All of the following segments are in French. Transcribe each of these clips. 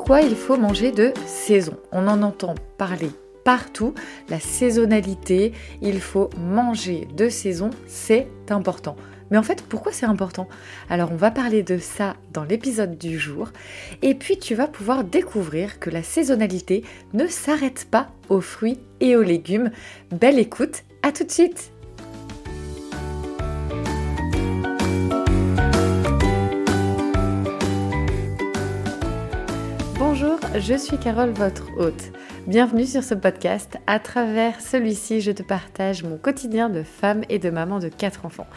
Pourquoi il faut manger de saison On en entend parler partout, la saisonnalité, il faut manger de saison, c'est important. Mais en fait, pourquoi c'est important? Alors, on va parler de ça dans l'épisode du jour. Et puis, tu vas pouvoir découvrir que la saisonnalité ne s'arrête pas aux fruits et aux légumes. Belle écoute, à tout de suite je suis Carole, votre hôte. Bienvenue sur ce podcast. À travers celui-ci, je te partage mon quotidien de femme et de maman de 4 enfants.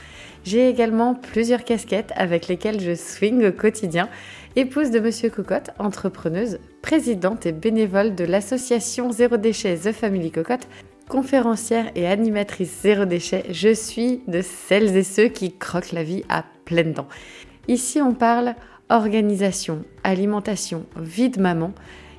J'ai également plusieurs casquettes avec lesquelles je swing au quotidien. Épouse de Monsieur Cocotte, entrepreneuse, présidente et bénévole de l'association Zéro Déchet The Family Cocotte, conférencière et animatrice Zéro Déchet, je suis de celles et ceux qui croquent la vie à pleines dents. Ici, on parle organisation, alimentation, vie de maman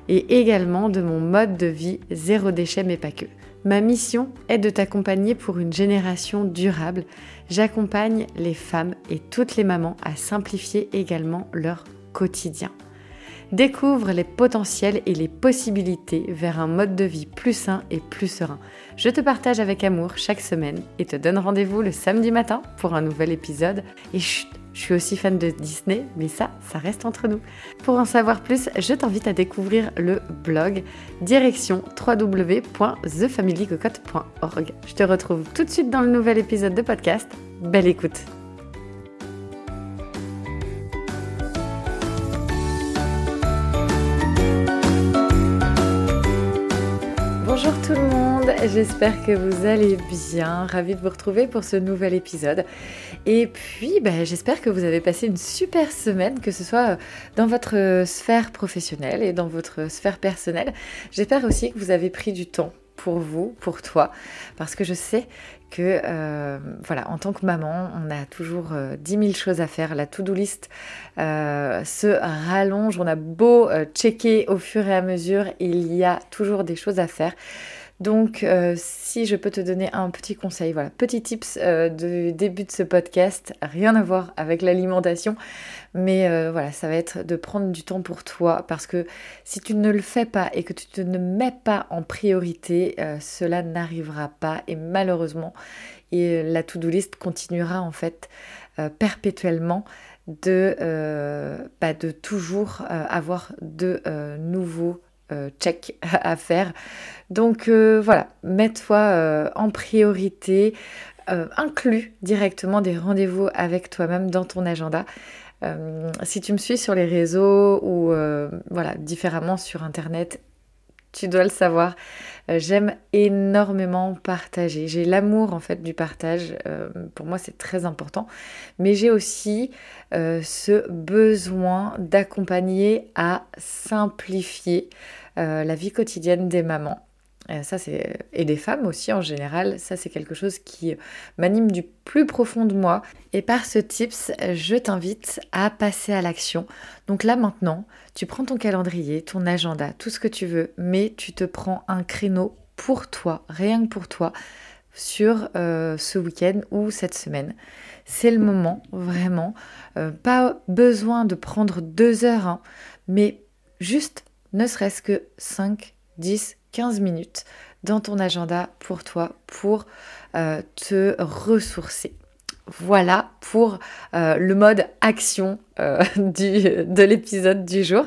et également de mon mode de vie zéro déchet mais pas que. Ma mission est de t'accompagner pour une génération durable. J'accompagne les femmes et toutes les mamans à simplifier également leur quotidien. Découvre les potentiels et les possibilités vers un mode de vie plus sain et plus serein. Je te partage avec amour chaque semaine et te donne rendez-vous le samedi matin pour un nouvel épisode. Et chut, je suis aussi fan de Disney, mais ça, ça reste entre nous. Pour en savoir plus, je t'invite à découvrir le blog direction www.thefamilycocotte.org. Je te retrouve tout de suite dans le nouvel épisode de podcast. Belle écoute j'espère que vous allez bien, ravie de vous retrouver pour ce nouvel épisode. Et puis bah, j'espère que vous avez passé une super semaine, que ce soit dans votre sphère professionnelle et dans votre sphère personnelle. J'espère aussi que vous avez pris du temps pour vous, pour toi, parce que je sais que, euh, voilà, en tant que maman, on a toujours euh, dix 10 000 choses à faire. La to-do list euh, se rallonge. On a beau checker au fur et à mesure, il y a toujours des choses à faire. Donc, euh, si je peux te donner un petit conseil, voilà, petit tips euh, du début de ce podcast, rien à voir avec l'alimentation, mais euh, voilà, ça va être de prendre du temps pour toi parce que si tu ne le fais pas et que tu ne mets pas en priorité, cela n'arrivera pas et malheureusement, la to-do list continuera en fait perpétuellement de, bah, de toujours avoir de nouveaux euh, check à faire. Donc euh, voilà, mets-toi euh, en priorité, inclus directement des rendez-vous avec toi-même dans ton agenda. si tu me suis sur les réseaux ou voilà différemment sur internet, tu dois le savoir. J'aime énormément partager. J'ai l'amour en fait du partage. pour moi, c'est très important. Mais j'ai aussi ce besoin d'accompagner à simplifier euh, la vie quotidienne des mamans. Euh, et des femmes aussi en général. Ça, c'est quelque chose qui m'anime du plus profond de moi. Et par ce tips, je t'invite à passer à l'action. Donc là maintenant, tu prends ton calendrier, ton agenda, tout ce que tu veux, mais tu te prends un créneau pour toi, rien que pour toi, sur euh, ce week-end ou cette semaine. C'est le moment, vraiment. pas besoin de prendre deux heures, hein, mais juste ne serait-ce que 5, 10, 15 minutes dans ton agenda pour toi, pour euh, te ressourcer. Voilà pour euh, le mode action euh, du, de l'épisode du jour.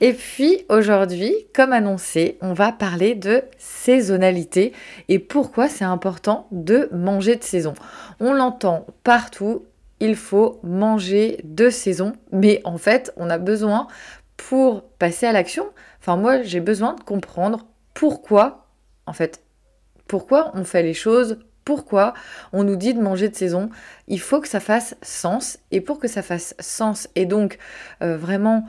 Et puis aujourd'hui, comme annoncé, on va parler de saisonnalité et pourquoi c'est important de manger de saison. On l'entend partout, il faut manger de saison, mais en fait, on a besoin pour passer à l'action, enfin moi j'ai besoin de comprendre pourquoi, en fait, pourquoi on fait les choses, pourquoi on nous dit de manger de saison. Il faut que ça fasse sens et pour que ça fasse sens et donc euh, vraiment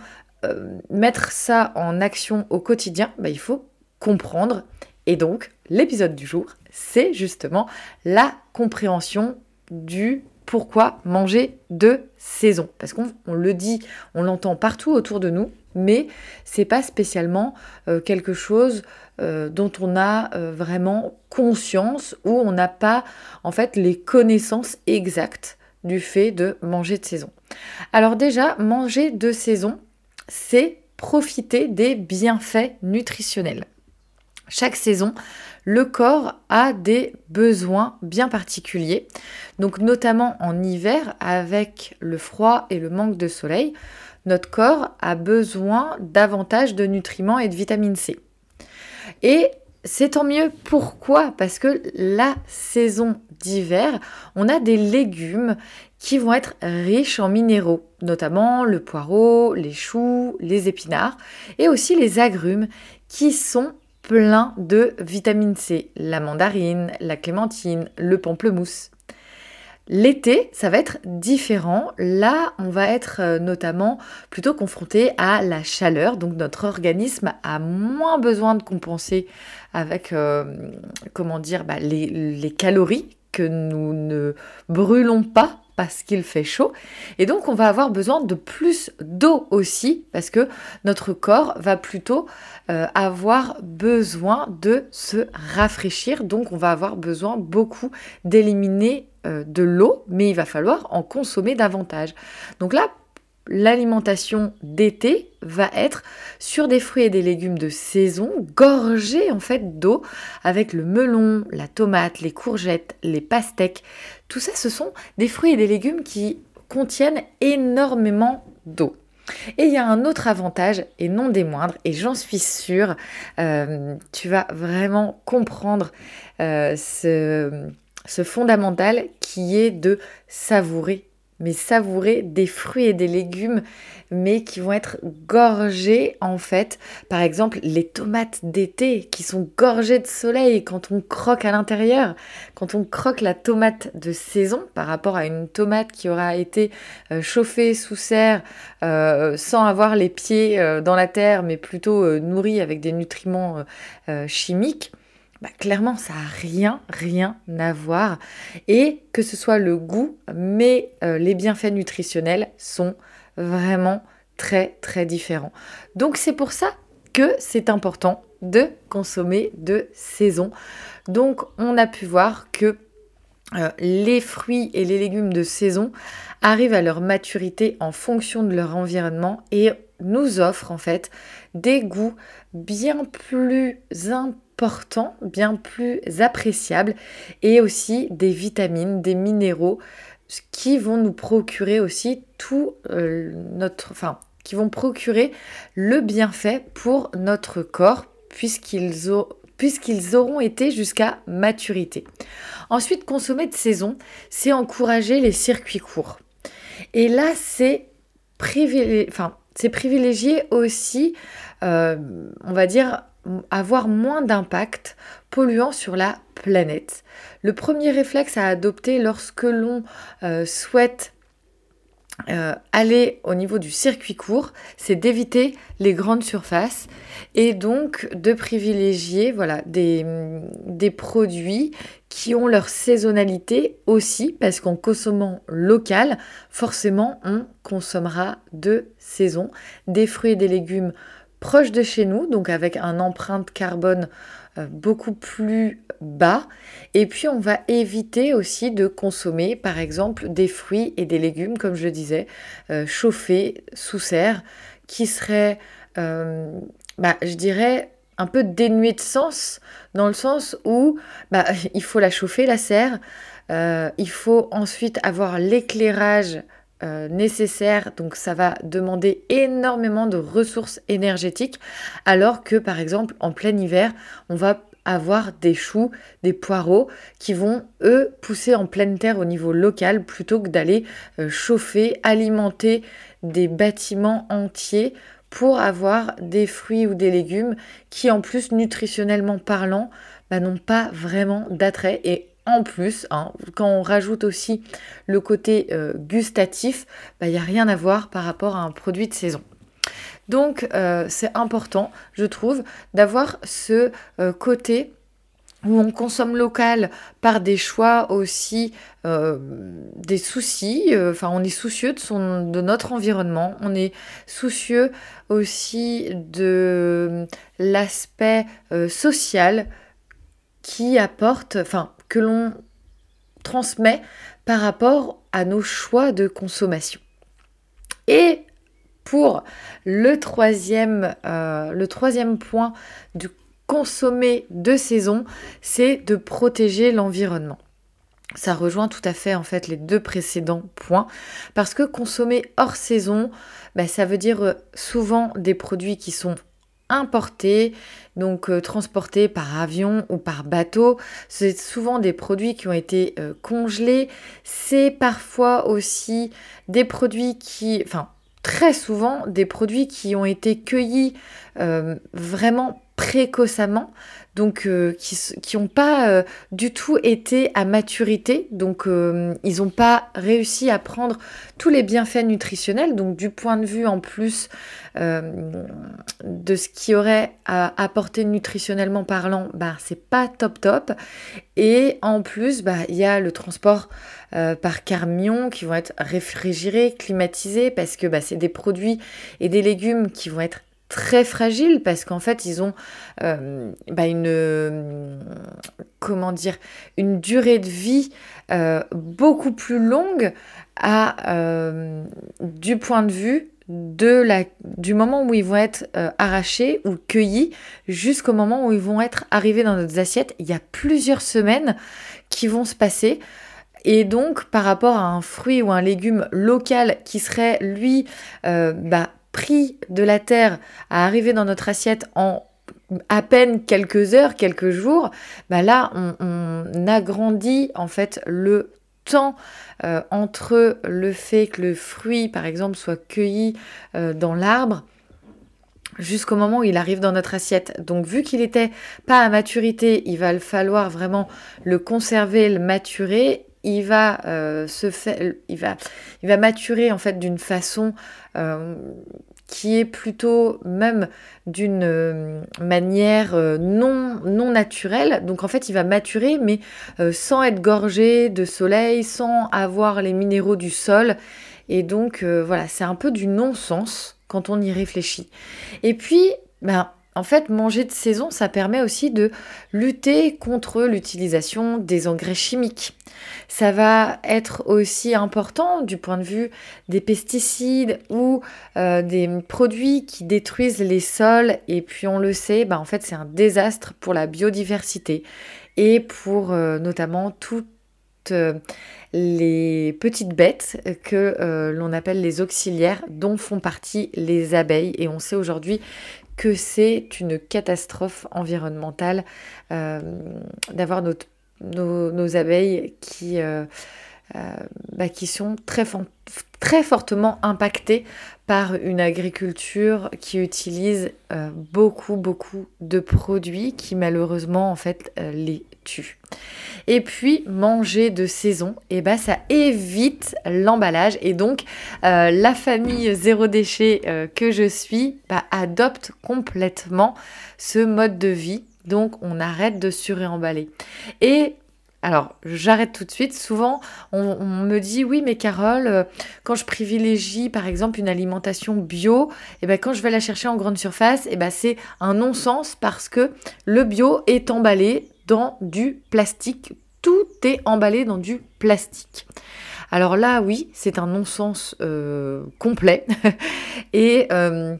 euh, mettre ça en action au quotidien, bah, il faut comprendre. Et donc l'épisode du jour, c'est justement la compréhension du pourquoi manger de saison. Parce qu'on le dit, on l'entend partout autour de nous, mais c'est pas spécialement euh, quelque chose euh, dont on a euh, vraiment conscience ou on n'a pas en fait les connaissances exactes du fait de manger de saison. Alors déjà, manger de saison, c'est profiter des bienfaits nutritionnels. Chaque saison, le corps a des besoins bien particuliers. Donc notamment en hiver, avec le froid et le manque de soleil, notre corps a besoin davantage de nutriments et de vitamine C. Et c'est tant mieux. Pourquoi? Parce que la saison d'hiver, on a des légumes qui vont être riches en minéraux, notamment le poireau, les choux, les épinards et aussi les agrumes qui sont pleins de vitamine C, la mandarine, la clémentine, le pamplemousse. L'été, ça va être différent. Là, on va être euh, notamment plutôt confronté à la chaleur. Donc notre organisme a moins besoin de compenser avec, euh, comment dire, bah, les calories que nous ne brûlons pas parce qu'il fait chaud. Et donc, on va avoir besoin de plus d'eau aussi, parce que notre corps va plutôt euh, avoir besoin de se rafraîchir. Donc, on va avoir besoin beaucoup d'éliminer euh, de l'eau, mais il va falloir en consommer davantage. Donc là, l'alimentation d'été va être sur des fruits et des légumes de saison, gorgés en fait d'eau, avec le melon, la tomate, les courgettes, les pastèques. Tout ça, ce sont des fruits et des légumes qui contiennent énormément d'eau. Et il y a un autre avantage, et non des moindres, et j'en suis sûre, euh, tu vas vraiment comprendre euh, ce, ce fondamental qui est de savourer mais savourer des fruits et des légumes, mais qui vont être gorgés en fait. Par exemple, les tomates d'été qui sont gorgées de soleil quand on croque à l'intérieur. Quand on croque la tomate de saison par rapport à une tomate qui aura été euh, chauffée sous serre euh, sans avoir les pieds euh, dans la terre, mais plutôt nourrie avec des nutriments chimiques bah, clairement, ça n'a rien, rien à voir. Et que ce soit le goût, mais euh, les bienfaits nutritionnels sont vraiment très, très différents. Donc c'est pour ça que c'est important de consommer de saison. Donc on a pu voir que euh, les fruits et les légumes de saison arrivent à leur maturité en fonction de leur environnement et nous offrent en fait des goûts bien plus importants bien plus appréciable et aussi des vitamines, des minéraux qui vont nous procurer aussi tout euh, notre, enfin, qui vont procurer le bienfait pour notre corps puisqu'ils auront été jusqu'à maturité. Ensuite, consommer de saison, c'est encourager les circuits courts. Et là, c'est enfin, privilégié aussi, euh, on va dire, avoir moins d'impact polluant sur la planète. Le premier réflexe à adopter lorsque l'on euh, souhaite euh, aller au niveau du circuit court, c'est d'éviter les grandes surfaces et donc de privilégier voilà, des, produits qui ont leur saisonnalité aussi, parce qu'en consommant local, forcément, on consommera de saison. Des fruits et des légumes proche de chez nous, donc avec un empreinte carbone beaucoup plus bas. Et puis on va éviter aussi de consommer par exemple des fruits et des légumes, comme je disais, euh, chauffés sous serre, qui seraient, euh, bah, je dirais, un peu dénués de sens, dans le sens où bah, il faut la chauffer, la serre, il faut ensuite avoir l'éclairage euh, nécessaire, donc ça va demander énormément de ressources énergétiques, alors que par exemple en plein hiver, on va avoir des choux, des poireaux qui vont eux pousser en pleine terre au niveau local plutôt que d'aller euh, chauffer, alimenter des bâtiments entiers pour avoir des fruits ou des légumes qui en plus nutritionnellement parlant bah, n'ont pas vraiment d'attrait et en plus, hein, quand on rajoute aussi le côté euh, gustatif, bah, il n'y a rien à voir par rapport à un produit de saison. Donc euh, c'est important, je trouve, d'avoir ce euh, côté où on consomme local par des choix aussi, des soucis, enfin on est soucieux de, son, de notre environnement, on est soucieux aussi de l'aspect social qui apporte, enfin que l'on transmet par rapport à nos choix de consommation. Et pour le troisième, euh, le troisième point du consommer de saison, c'est de protéger l'environnement. Ça rejoint tout à fait en fait les deux précédents points parce que consommer hors saison, bah, ça veut dire euh, souvent des produits qui sont importés, donc euh, transportés par avion ou par bateau. C'est souvent des produits qui ont été euh, congelés. C'est parfois aussi des produits qui, enfin très souvent des produits qui ont été cueillis vraiment précocement, donc euh, qui n'ont pas euh, du tout été à maturité, donc euh, ils n'ont pas réussi à prendre tous les bienfaits nutritionnels, donc du point de vue en plus de ce qui aurait à apporter nutritionnellement parlant, bah, c'est pas top top, et en plus bah, il y a le transport par camion qui vont être réfrigérés, climatisés, parce que bah, c'est des produits et des légumes qui vont être très fragiles parce qu'en fait ils ont euh, bah, une comment dire une durée de vie euh, beaucoup plus longue à euh, du point de vue de la, du moment où ils vont être arrachés ou cueillis jusqu'au moment où ils vont être arrivés dans notre assiette. Il y a plusieurs semaines qui vont se passer. Et donc, par rapport à un fruit ou un légume local qui serait, lui, bah, pris de la terre à arriver dans notre assiette en à peine quelques heures, quelques jours, bah là on, agrandit en fait le temps euh, entre le fait que le fruit par exemple soit cueilli euh, dans l'arbre jusqu'au moment où il arrive dans notre assiette. Donc vu qu'il n'était pas à maturité, il va falloir vraiment le conserver, le maturer. Il va euh, se faire, il va, il va maturer en fait d'une façon qui est plutôt même d'une euh, manière euh, non, non naturelle. Donc en fait, il va maturer, mais euh, sans être gorgé de soleil, sans avoir les minéraux du sol. Et donc voilà, c'est un peu du non-sens quand on y réfléchit. Et puis, ben, en fait, manger de saison, ça permet aussi de lutter contre l'utilisation des engrais chimiques. Ça va être aussi important du point de vue des pesticides ou euh, des produits qui détruisent les sols. Et puis on le sait, bah, en fait, c'est un désastre pour la biodiversité et pour euh, notamment toutes euh, les petites bêtes que l'on appelle les auxiliaires dont font partie les abeilles et on sait aujourd'hui que c'est une catastrophe environnementale euh, d'avoir nos, abeilles qui, euh, euh, bah, qui sont très, très fortement impactées par une agriculture qui utilise beaucoup, beaucoup de produits qui malheureusement en fait les tuent. Et puis manger de saison, et eh ben ça évite l'emballage et donc euh, la famille zéro déchet euh, que je suis bah, adopte complètement ce mode de vie. Donc on arrête de suréemballer. Et alors, j'arrête tout de suite. Souvent, on, me dit oui, mais Carole, euh, quand je privilégie par exemple une alimentation bio, et eh ben, quand je vais la chercher en grande surface, et eh ben, c'est un non-sens parce que le bio est emballé dans du plastique. Tout est emballé dans du plastique. Alors là, oui, c'est un non-sens euh, complet. et, euh,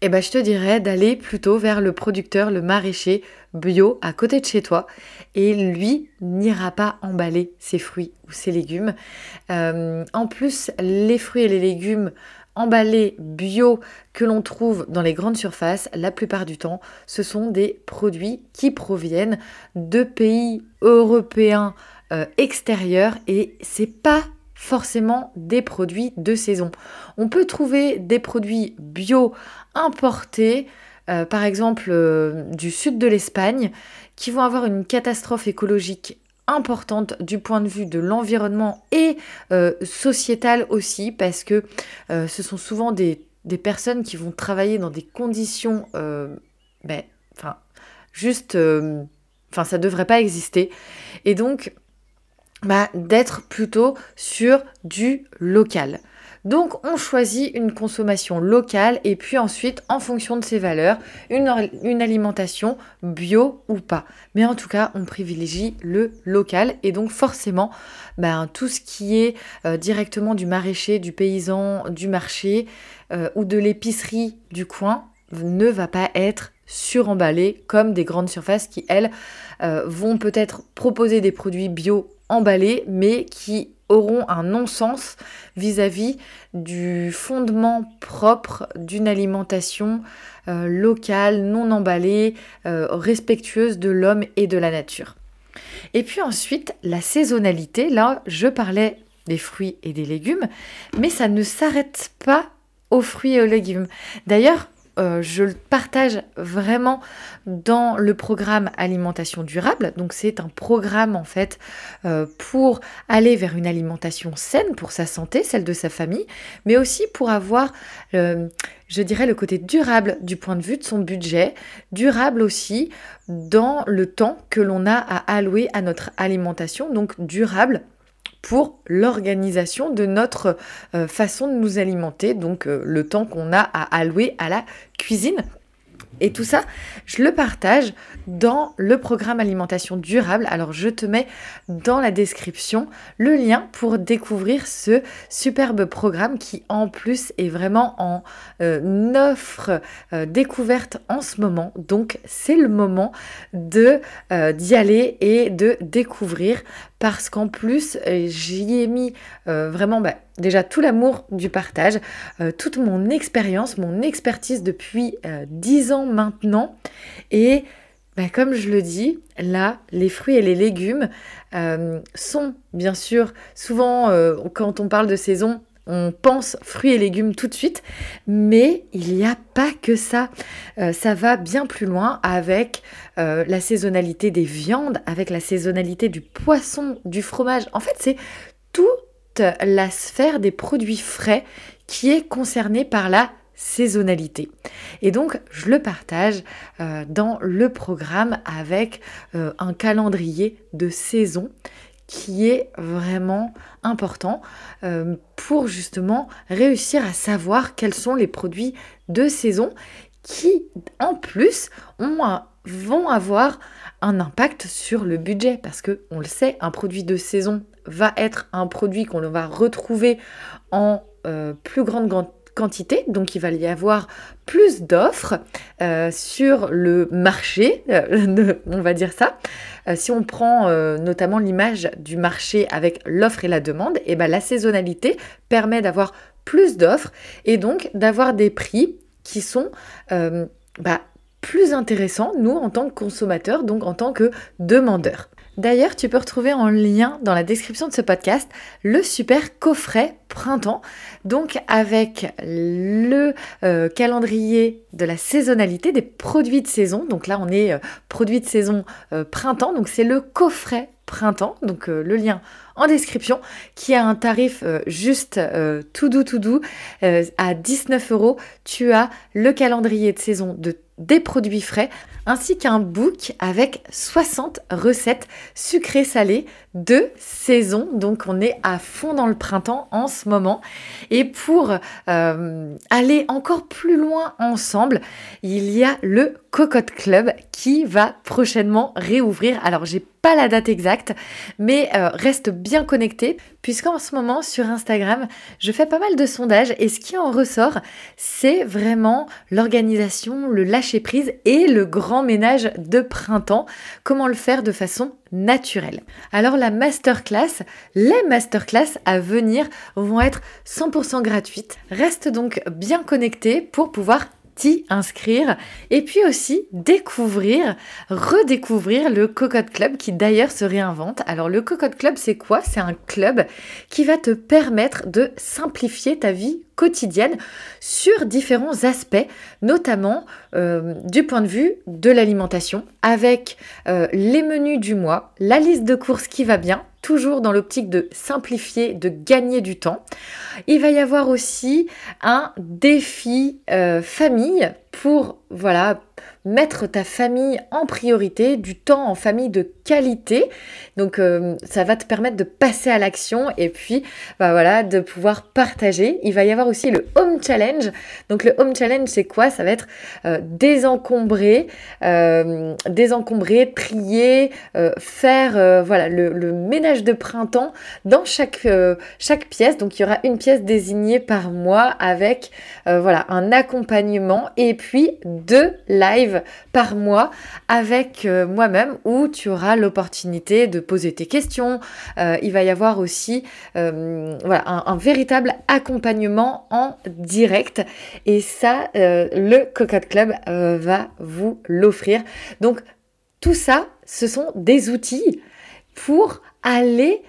eh ben, je te dirais d'aller plutôt vers le producteur, le maraîcher bio à côté de chez toi. Et lui n'ira pas emballer ses fruits ou ses légumes. Euh, en plus, les fruits et les légumes emballés bio que l'on trouve dans les grandes surfaces, la plupart du temps, ce sont des produits qui proviennent de pays européens euh, extérieurs et c'est pas forcément des produits de saison. On peut trouver des produits bio importés, euh, par exemple euh, du sud de l'Espagne, qui vont avoir une catastrophe écologique importante du point de vue de l'environnement et euh, sociétal aussi, parce que ce sont souvent des, personnes qui vont travailler dans des conditions, ben, enfin, juste, enfin, ça devrait pas exister. Et donc, bah, d'être plutôt sur du local. Donc on choisit une consommation locale et puis ensuite en fonction de ses valeurs, une, alimentation bio ou pas. Mais en tout cas, on privilégie le local et donc forcément, ben, tout ce qui est euh, directement du maraîcher, du paysan, du marché euh, ou de l'épicerie du coin ne va pas être suremballé comme des grandes surfaces qui, elles, euh, vont peut-être proposer des produits bio emballés, mais qui auront un non-sens vis-à-vis du fondement propre d'une alimentation euh, locale, non emballée, euh, respectueuse de l'homme et de la nature. Et puis ensuite, la saisonnalité, là, je parlais des fruits et des légumes, mais ça ne s'arrête pas aux fruits et aux légumes. D'ailleurs, euh, je le partage vraiment dans le programme alimentation durable. Donc c'est un programme en fait euh, pour aller vers une alimentation saine pour sa santé, celle de sa famille, mais aussi pour avoir, euh, je dirais, le côté durable du point de vue de son budget, durable aussi dans le temps que l'on a à allouer à notre alimentation, donc durable pour l'organisation de notre euh, façon de nous alimenter, donc euh, le temps qu'on a à allouer à la cuisine. Et tout ça, je le partage dans le programme alimentation durable. Alors je te mets dans la description le lien pour découvrir ce superbe programme qui en plus est vraiment en euh, offre découverte en ce moment. Donc c'est le moment de d'y aller et de découvrir parce qu'en plus j'y ai mis vraiment bah, déjà tout l'amour du partage, toute mon expérience, mon expertise depuis 10 ans maintenant. Et bah, comme je le dis, là, les fruits et les légumes euh, sont bien sûr souvent, euh, quand on parle de saison, on pense fruits et légumes tout de suite, mais il n'y a pas que ça. Euh, ça va bien plus loin avec la saisonnalité des viandes, avec la saisonnalité du poisson, du fromage. En fait, c'est toute la sphère des produits frais qui est concernée par la saisonnalité. Et donc, je le partage euh, dans le programme avec euh, un calendrier de saison qui est vraiment important euh, pour justement réussir à savoir quels sont les produits de saison qui, en plus, vont avoir un impact sur le budget. Parce que on le sait, un produit de saison va être un produit qu'on va retrouver en plus grande quantité, donc il va y avoir plus d'offres euh, sur le marché, euh, on va dire ça. Euh, si on prend notamment l'image du marché avec l'offre et la demande, et eh ben la saisonnalité permet d'avoir plus d'offres et donc d'avoir des prix qui sont bah, plus intéressants, nous, en tant que consommateurs, donc en tant que demandeurs. D'ailleurs, tu peux retrouver en lien dans la description de ce podcast le super coffret printemps, donc avec le euh, calendrier de la saisonnalité des produits de saison. Donc là, on est euh, produits de saison euh, printemps, donc c'est le coffret printemps, donc le lien en description, qui a un tarif juste tout doux, tout doux, à 19 euros. Tu as le calendrier de saison de des produits frais, ainsi qu'un book avec 60 recettes sucrées salées de saison. Donc on est à fond dans le printemps en ce moment. Et pour euh, aller encore plus loin ensemble, il y a le Cocotte Club qui va prochainement réouvrir. Alors j'ai pas la date exacte, mais euh, reste bien connecté puisqu'en ce moment sur Instagram, je fais pas mal de sondages et ce qui en ressort, c'est vraiment l'organisation, le lâcher prise et le grand ménage de printemps. Comment le faire de façon naturelle. Alors la masterclass, les masterclass à venir vont être 100% gratuites. Reste donc bien connecté pour pouvoir t'y inscrire et puis aussi découvrir, redécouvrir le Cocotte Club qui d'ailleurs se réinvente. Alors le Cocotte Club c'est quoi? C'est un club qui va te permettre de simplifier ta vie quotidienne sur différents aspects, notamment euh, du point de vue de l'alimentation, avec euh, les menus du mois, la liste de courses qui va bien, toujours dans l'optique de simplifier, de gagner du temps. Il va y avoir aussi un défi euh, famille pour voilà mettre ta famille en priorité, du temps en famille de qualité. Donc euh, ça va te permettre de passer à l'action et puis bah voilà de pouvoir partager. Il va y avoir aussi le Home Challenge. Donc le Home Challenge c'est quoi? Ça va être euh, désencombrer, euh, désencombrer, trier, faire voilà le, ménage de printemps dans chaque chaque pièce. Donc il y aura une pièce désignée par mois avec voilà un accompagnement et puis deux lives par mois avec moi-même où tu auras l'opportunité de poser tes questions. Euh, il va y avoir aussi euh, un, véritable accompagnement en direct. Et ça, euh, le Cocotte Club va vous l'offrir. Donc, tout ça, ce sont des outils pour aller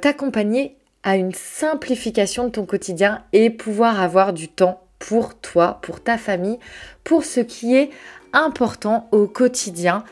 t'accompagner à une simplification de ton quotidien et pouvoir avoir du temps pour toi, pour ta famille, pour ce qui est important au quotidien.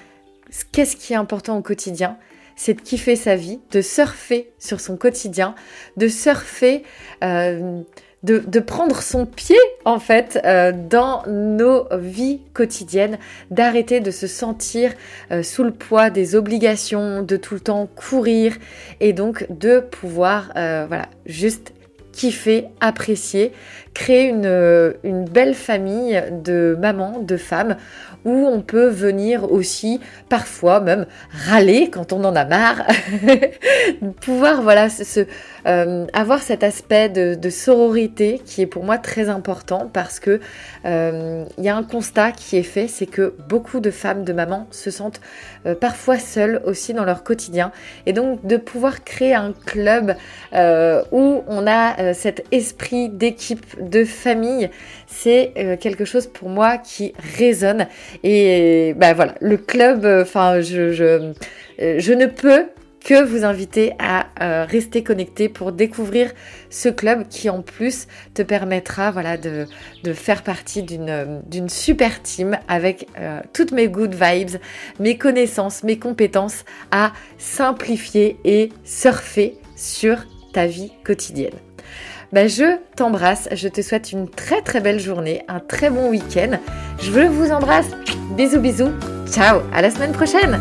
Qu'est-ce qui est important au quotidien? C'est de kiffer sa vie, de surfer sur son quotidien, de surfer, euh, de, prendre son pied en fait euh, dans nos vies quotidiennes, d'arrêter de se sentir euh, sous le poids des obligations, de tout le temps courir et donc de pouvoir voilà juste kiffer, apprécier, créer une, une belle famille de mamans, de femmes où on peut venir aussi parfois même râler quand on en a marre, pouvoir voilà euh, avoir cet aspect de, sororité qui est pour moi très important parce que euh, il y a un constat qui est fait, c'est que beaucoup de femmes, de mamans se sentent euh, parfois seules aussi dans leur quotidien. Et donc de pouvoir créer un club où on a cet esprit d'équipe, de famille, c'est quelque chose pour moi qui résonne et bah voilà, le club, euh, euh, je, ne peux que vous inviter à euh, rester connecté pour découvrir ce club qui en plus te permettra voilà, de, de faire partie d'une super team avec toutes mes good vibes, mes connaissances, mes compétences à simplifier et surfer sur ta vie quotidienne. Bah, je t'embrasse, je te souhaite une très très belle journée, un très bon week-end. Je vous embrasse. Bisous bisous. Ciao, à la semaine prochaine.